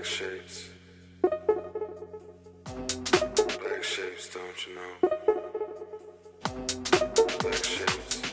Black shapes. Black shapes, don't you know? Black shapes.